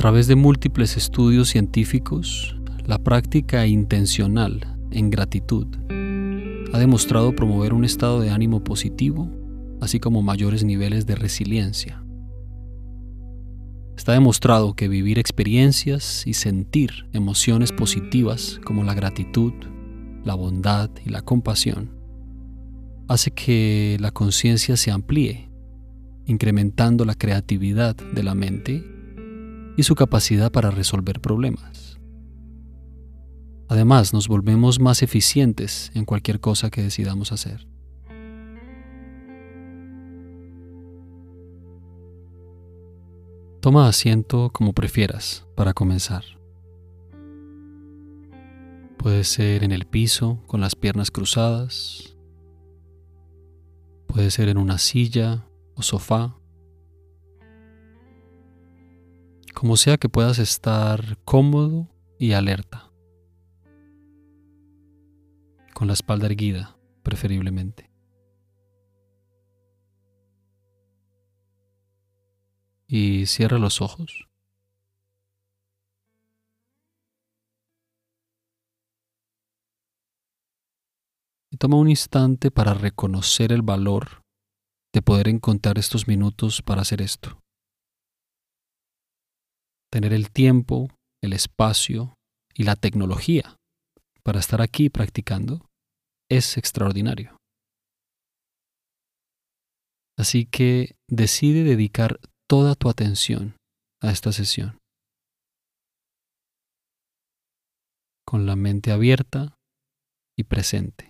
través de múltiples estudios científicos, la práctica intencional en gratitud ha demostrado promover un estado de ánimo positivo, así como mayores niveles de resiliencia. Está demostrado que vivir experiencias y sentir emociones positivas como la gratitud, la bondad y la compasión hace que la conciencia se amplíe, incrementando la creatividad de la mente y su capacidad para resolver problemas. Además, nos volvemos más eficientes en cualquier cosa que decidamos hacer. Toma asiento como prefieras para comenzar. Puede ser en el piso con las piernas cruzadas Puede ser en una silla o sofá. Como sea que puedas estar cómodo y alerta. Con la espalda erguida, preferiblemente. Y cierra los ojos. Y toma un instante para reconocer el valor de poder encontrar estos minutos para hacer esto. Tener el tiempo, el espacio y la tecnología para estar aquí practicando es extraordinario. Así que decide dedicar toda tu atención a esta sesión. Con la mente abierta y presente.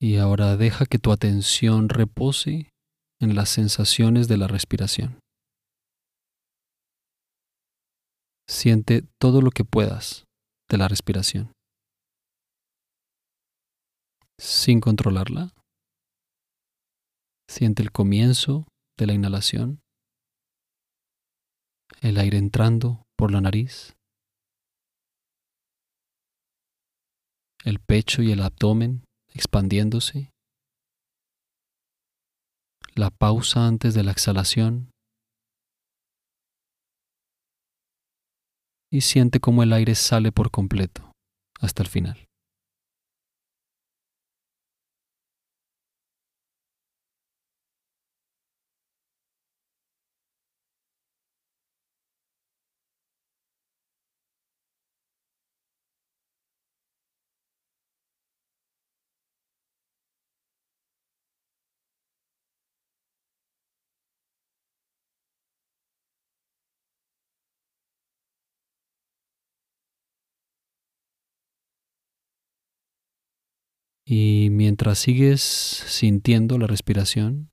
Y ahora deja que tu atención repose en las sensaciones de la respiración. Siente todo lo que puedas de la respiración. Sin controlarla. Siente el comienzo de la inhalación, el aire entrando por la nariz, el pecho y el abdomen expandiéndose. La pausa antes de la exhalación. Y siente cómo el aire sale por completo hasta el final. Y mientras sigues sintiendo la respiración,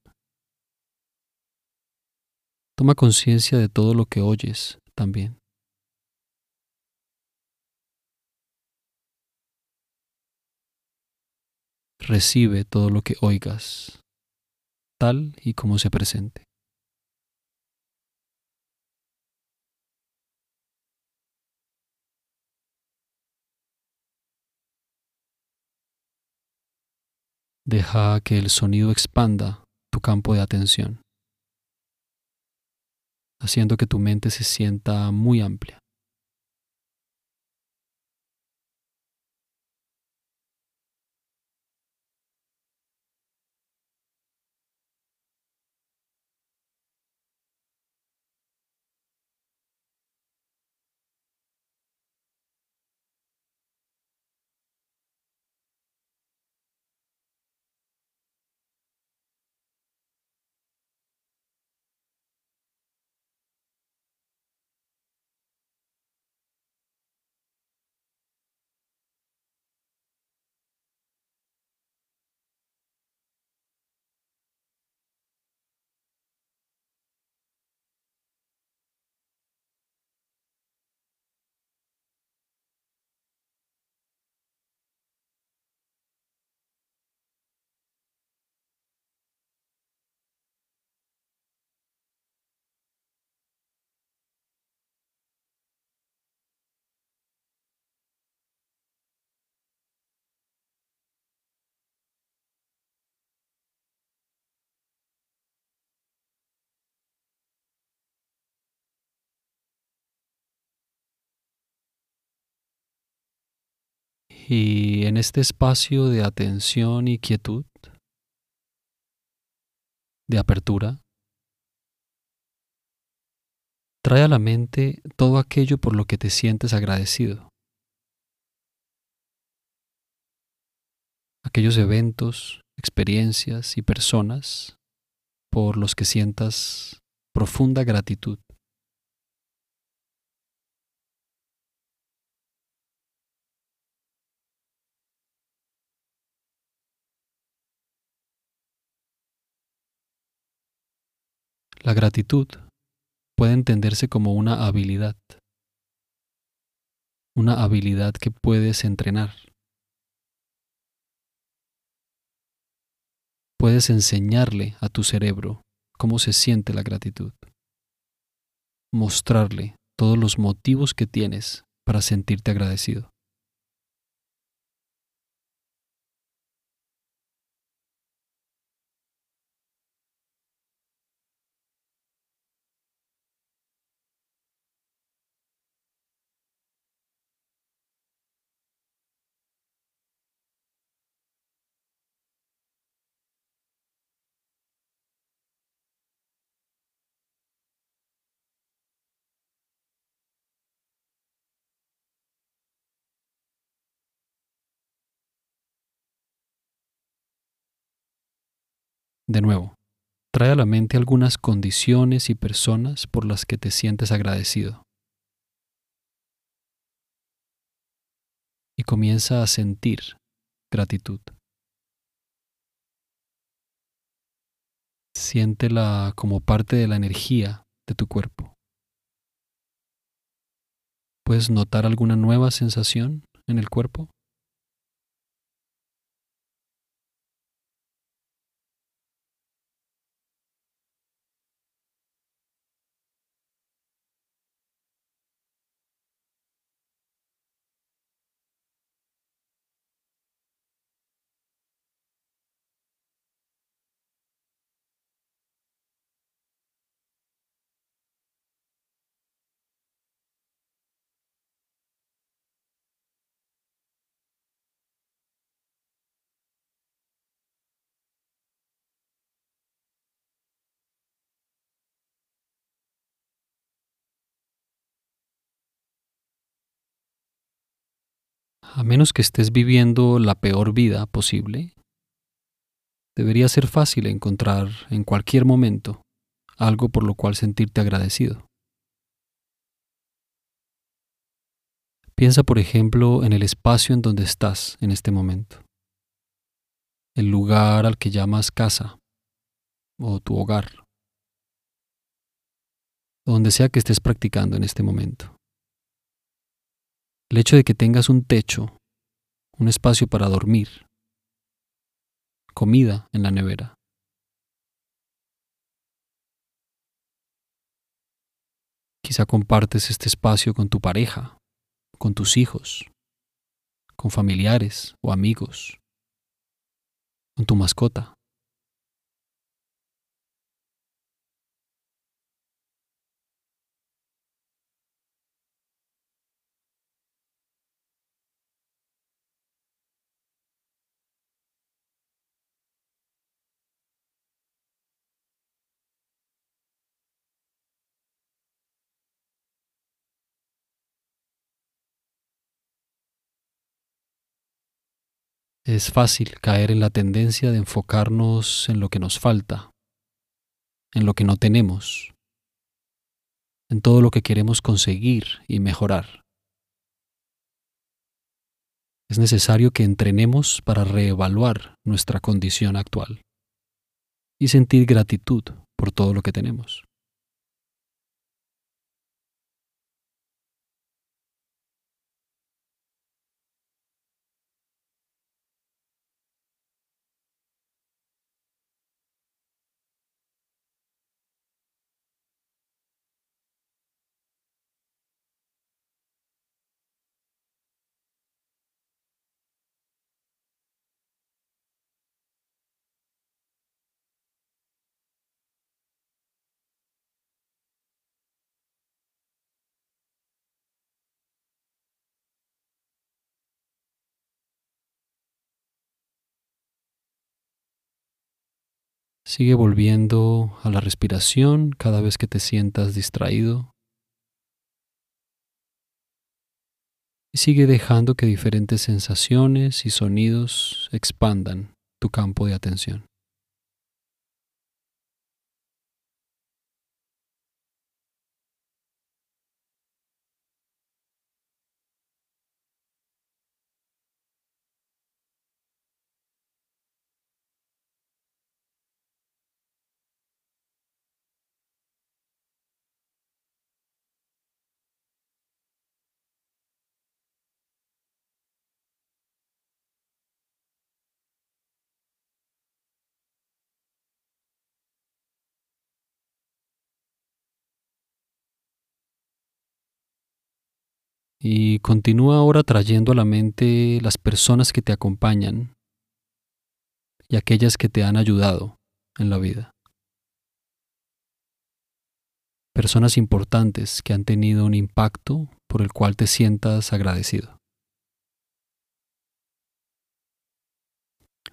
toma conciencia de todo lo que oyes también. Recibe todo lo que oigas, tal y como se presente. Deja que el sonido expanda tu campo de atención, haciendo que tu mente se sienta muy amplia. Y en este espacio de atención y quietud, de apertura, trae a la mente todo aquello por lo que te sientes agradecido. Aquellos eventos, experiencias y personas por los que sientas profunda gratitud. La gratitud puede entenderse como una habilidad, una habilidad que puedes entrenar. Puedes enseñarle a tu cerebro cómo se siente la gratitud, mostrarle todos los motivos que tienes para sentirte agradecido. De nuevo, trae a la mente algunas condiciones y personas por las que te sientes agradecido. Y comienza a sentir gratitud. Siéntela como parte de la energía de tu cuerpo. ¿Puedes notar alguna nueva sensación en el cuerpo? A menos que estés viviendo la peor vida posible, debería ser fácil encontrar en cualquier momento algo por lo cual sentirte agradecido. Piensa, por ejemplo, en el espacio en donde estás en este momento, el lugar al que llamas casa o tu hogar, donde sea que estés practicando en este momento. El hecho de que tengas un techo, un espacio para dormir, comida en la nevera. Quizá compartes este espacio con tu pareja, con tus hijos, con familiares o amigos, con tu mascota. Es fácil caer en la tendencia de enfocarnos en lo que nos falta, en lo que no tenemos, en todo lo que queremos conseguir y mejorar. Es necesario que entrenemos para reevaluar nuestra condición actual y sentir gratitud por todo lo que tenemos. Sigue volviendo a la respiración cada vez que te sientas distraído. Y sigue dejando que diferentes sensaciones y sonidos expandan tu campo de atención. Y continúa ahora trayendo a la mente las personas que te acompañan y aquellas que te han ayudado en la vida. Personas importantes que han tenido un impacto por el cual te sientas agradecido.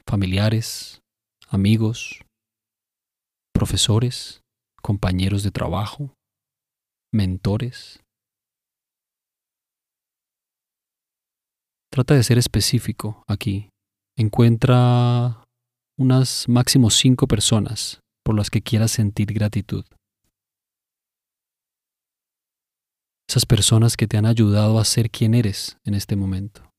Familiares, amigos, profesores, compañeros de trabajo, mentores, Trata de ser específico aquí. Encuentra unas máximo cinco personas por las que quieras sentir gratitud. Esas personas que te han ayudado a ser quien eres en este momento.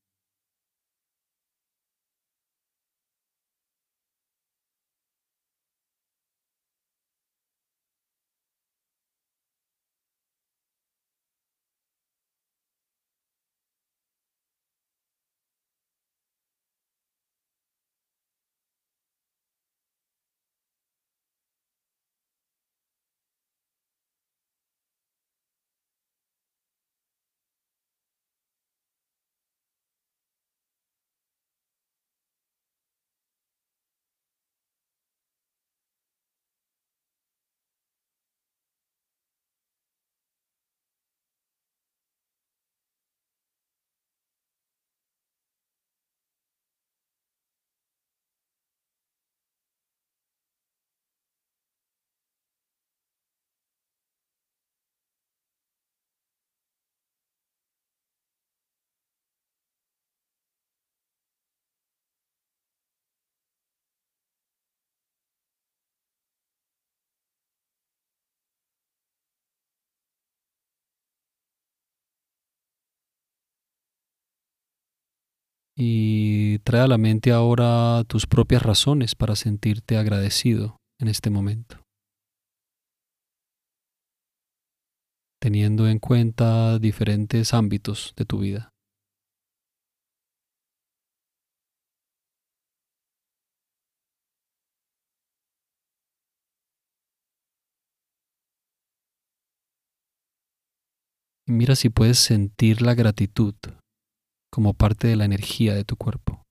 Y trae a la mente ahora tus propias razones para sentirte agradecido en este momento. Teniendo en cuenta diferentes ámbitos de tu vida. Y mira si puedes sentir la gratitud como parte de la energía de tu cuerpo.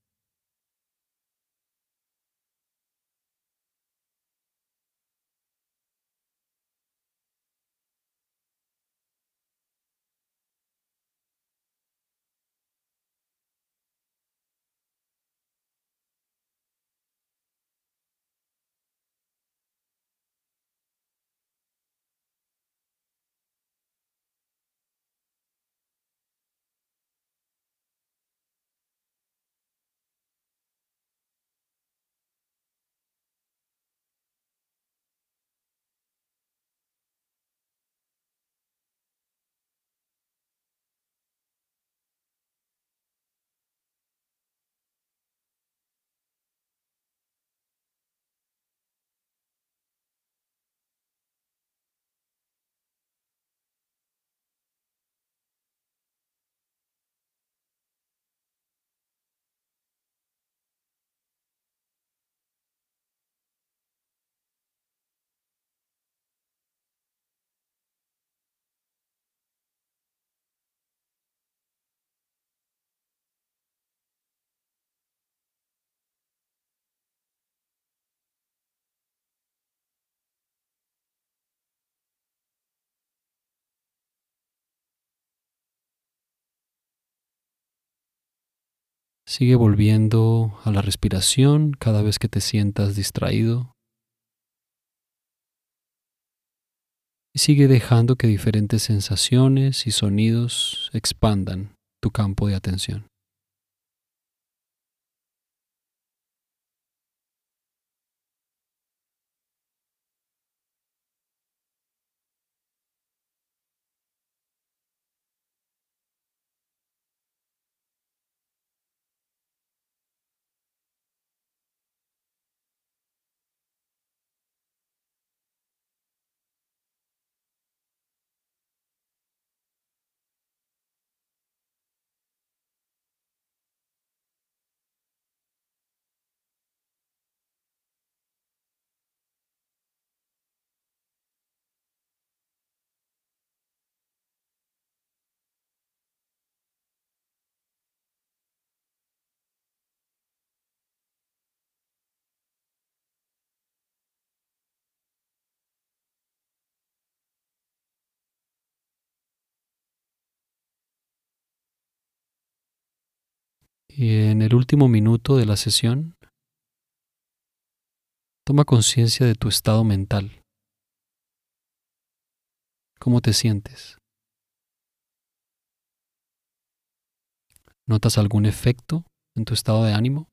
Sigue volviendo a la respiración cada vez que te sientas distraído. Y sigue dejando que diferentes sensaciones y sonidos expandan tu campo de atención. En el último minuto de la sesión, toma conciencia de tu estado mental. ¿Cómo te sientes? ¿Notas algún efecto en tu estado de ánimo?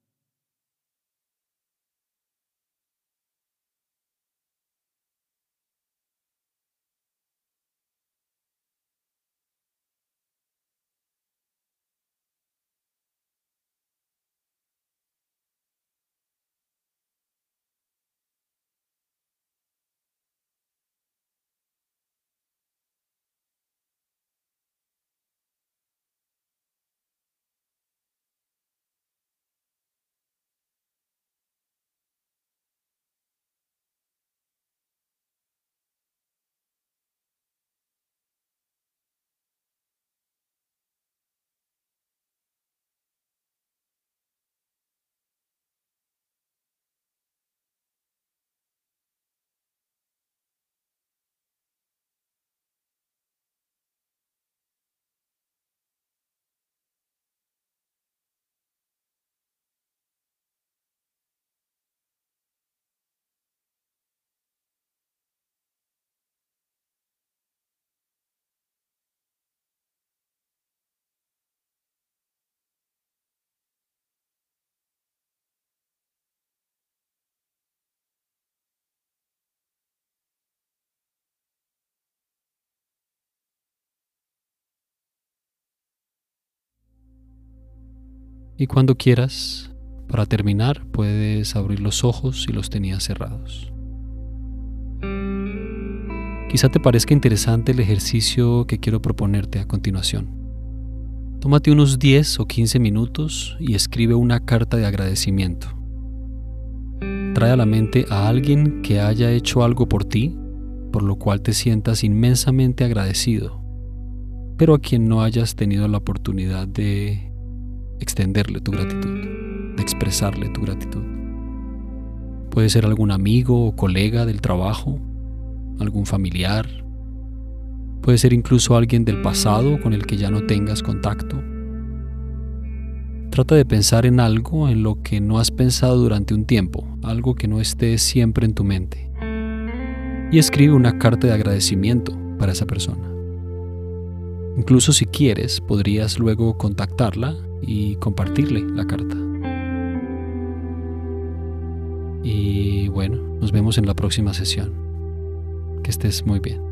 Y cuando quieras, para terminar, puedes abrir los ojos si los tenías cerrados. Quizá te parezca interesante el ejercicio que quiero proponerte a continuación. Tómate unos 10 o 15 minutos y escribe una carta de agradecimiento. Trae a la mente a alguien que haya hecho algo por ti, por lo cual te sientas inmensamente agradecido, pero a quien no hayas tenido la oportunidad de extenderle tu gratitud, de expresarle tu gratitud. Puede ser algún amigo o colega del trabajo, algún familiar, puede ser incluso alguien del pasado con el que ya no tengas contacto. Trata de pensar en algo en lo que no has pensado durante un tiempo, algo que no esté siempre en tu mente. Y escribe una carta de agradecimiento para esa persona. Incluso si quieres, podrías luego contactarla y compartirle la carta. Y bueno, nos vemos en la próxima sesión. Que estés muy bien.